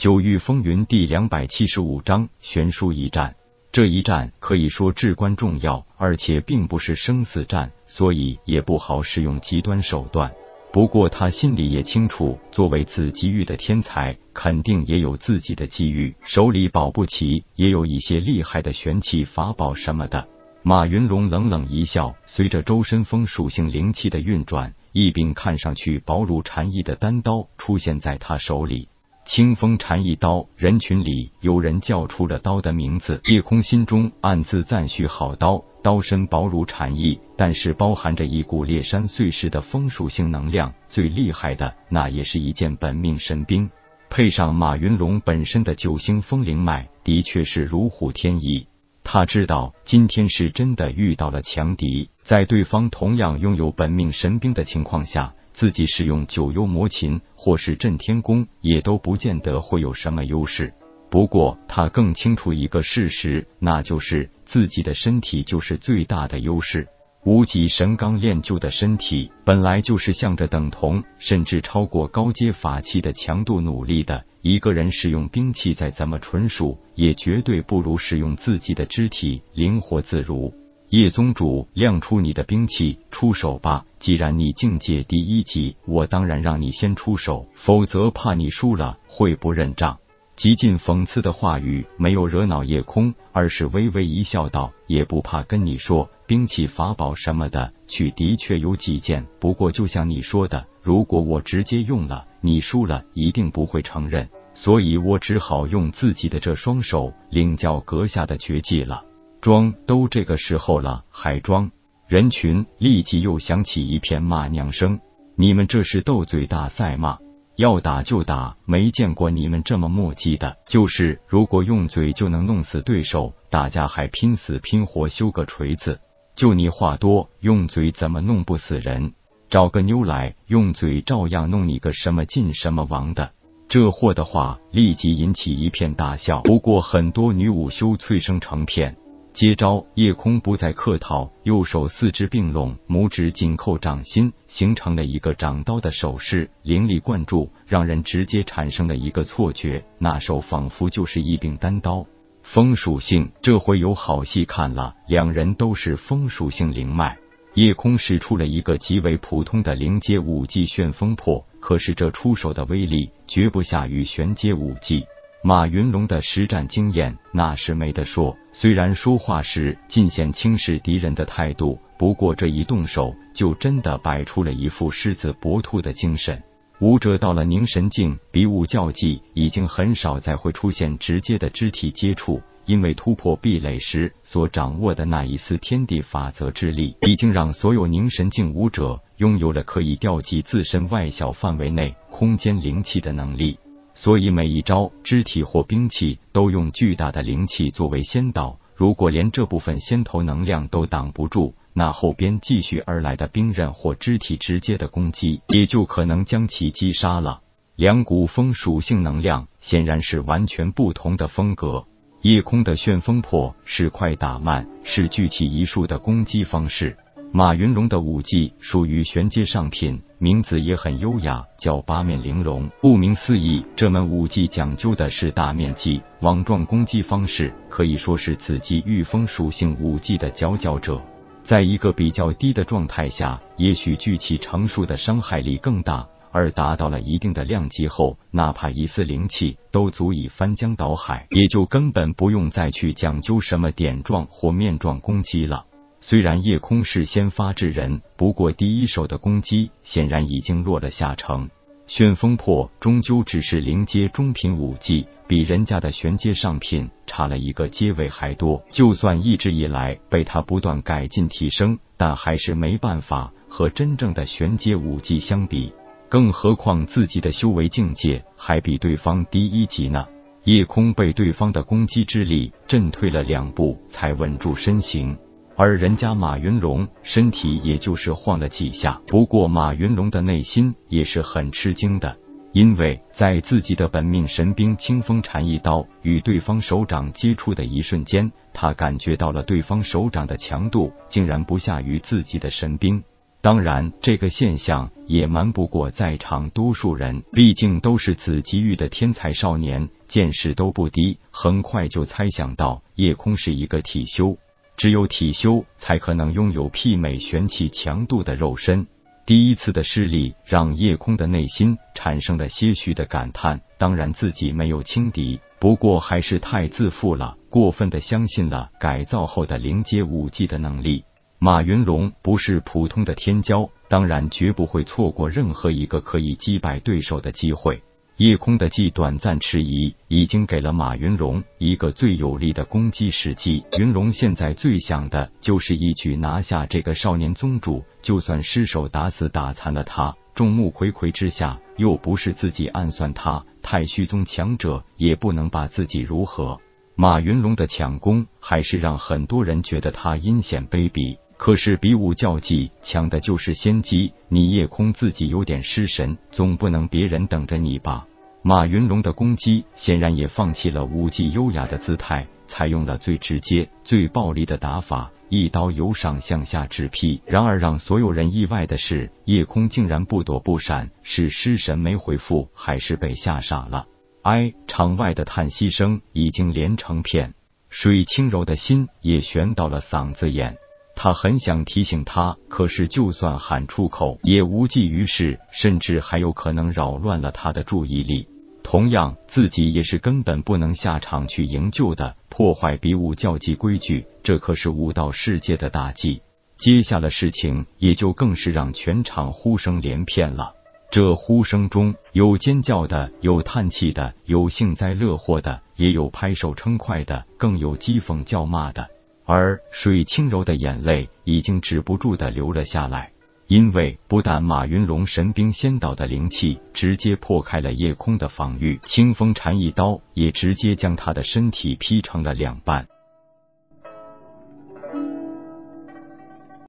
九域风云第两百七十五章悬殊一战。这一战可以说至关重要，而且并不是生死战，所以也不好使用极端手段。不过他心里也清楚，作为紫极域的天才，肯定也有自己的机遇，手里保不齐也有一些厉害的玄器法宝什么的。马云龙冷冷一笑，随着周身风属性灵气的运转，一柄看上去薄如蝉翼的单刀出现在他手里。清风禅一刀，人群里有人叫出了刀的名字。叶空心中暗自赞许：好刀，刀身薄如蝉翼，但是包含着一股裂山碎石的风属性能量。最厉害的，那也是一件本命神兵，配上马云龙本身的九星风灵脉，的确是如虎添翼。他知道今天是真的遇到了强敌，在对方同样拥有本命神兵的情况下。自己使用九幽魔琴或是震天功，也都不见得会有什么优势。不过他更清楚一个事实，那就是自己的身体就是最大的优势。无极神刚练就的身体，本来就是向着等同甚至超过高阶法器的强度努力的。一个人使用兵器再怎么纯熟，也绝对不如使用自己的肢体灵活自如。叶宗主，亮出你的兵器，出手吧！既然你境界第一级，我当然让你先出手，否则怕你输了会不认账。极尽讽刺的话语没有惹恼叶空，而是微微一笑，道：“也不怕跟你说，兵器法宝什么的，取的确有几件。不过就像你说的，如果我直接用了，你输了一定不会承认，所以我只好用自己的这双手领教阁下的绝技了。”装都这个时候了，还装？人群立即又响起一片骂娘声。你们这是斗嘴大赛吗？要打就打，没见过你们这么磨叽的。就是如果用嘴就能弄死对手，大家还拼死拼活修个锤子？就你话多，用嘴怎么弄不死人？找个妞来，用嘴照样弄你个什么进什么王的。这货的话立即引起一片大笑。不过很多女武修脆声成片。接招！夜空不再客套，右手四肢并拢，拇指紧扣掌心，形成了一个掌刀的手势，灵力灌注，让人直接产生了一个错觉，那手仿佛就是一柄单刀。风属性，这回有好戏看了。两人都是风属性灵脉，夜空使出了一个极为普通的灵阶武技旋风破，可是这出手的威力绝不下于玄阶武技。马云龙的实战经验那是没得说，虽然说话时尽显轻视敌人的态度，不过这一动手就真的摆出了一副狮子搏兔的精神。武者到了凝神境，比武较技已经很少再会出现直接的肢体接触，因为突破壁垒时所掌握的那一丝天地法则之力，已经让所有凝神境武者拥有了可以调集自身外小范围内空间灵气的能力。所以每一招肢体或兵器都用巨大的灵气作为先导，如果连这部分先头能量都挡不住，那后边继续而来的兵刃或肢体直接的攻击也就可能将其击杀了。两股风属性能量显然是完全不同的风格。夜空的旋风破是快打慢，是聚气一术的攻击方式。马云龙的武技属于玄阶上品，名字也很优雅，叫八面玲珑。顾名思义，这门武技讲究的是大面积网状攻击方式，可以说是紫级御风属性武技的佼佼者。在一个比较低的状态下，也许聚气成数的伤害力更大；而达到了一定的量级后，哪怕一丝灵气都足以翻江倒海，也就根本不用再去讲究什么点状或面状攻击了。虽然夜空是先发制人，不过第一手的攻击显然已经落了下乘。旋风破终究只是灵阶中品武技，比人家的玄阶上品差了一个阶位还多。就算一直以来被他不断改进提升，但还是没办法和真正的玄阶武技相比。更何况自己的修为境界还比对方低一级呢。夜空被对方的攻击之力震退了两步，才稳住身形。而人家马云龙身体也就是晃了几下，不过马云龙的内心也是很吃惊的，因为在自己的本命神兵清风禅一刀与对方手掌接触的一瞬间，他感觉到了对方手掌的强度竟然不下于自己的神兵。当然，这个现象也瞒不过在场多数人，毕竟都是紫极域的天才少年，见识都不低，很快就猜想到叶空是一个体修，只有体修才可能拥有媲美玄气强度的肉身。第一次的失利让叶空的内心产生了些许的感叹，当然自己没有轻敌，不过还是太自负了，过分的相信了改造后的灵阶武技的能力。马云龙不是普通的天骄，当然绝不会错过任何一个可以击败对手的机会。夜空的既短暂迟疑，已经给了马云龙一个最有力的攻击时机。云龙现在最想的就是一举拿下这个少年宗主，就算失手打死打残了他，众目睽睽之下，又不是自己暗算他，太虚宗强者也不能把自己如何。马云龙的抢攻，还是让很多人觉得他阴险卑鄙。可是比武较技强的就是先机，你夜空自己有点失神，总不能别人等着你吧？马云龙的攻击显然也放弃了武技优雅的姿态，采用了最直接、最暴力的打法，一刀由上向下直劈。然而让所有人意外的是，夜空竟然不躲不闪，是失神没回复，还是被吓傻了？哎，场外的叹息声已经连成片，水清柔的心也悬到了嗓子眼。他很想提醒他，可是就算喊出口也无济于事，甚至还有可能扰乱了他的注意力。同样，自己也是根本不能下场去营救的，破坏比武教技规矩，这可是武道世界的大忌。接下的事情也就更是让全场呼声连篇了。这呼声中有尖叫的，有叹气的，有幸灾乐祸的，也有拍手称快的，更有讥讽叫骂的。而水清柔的眼泪已经止不住的流了下来，因为不但马云龙神兵仙岛的灵气直接破开了夜空的防御，清风禅一刀也直接将他的身体劈成了两半。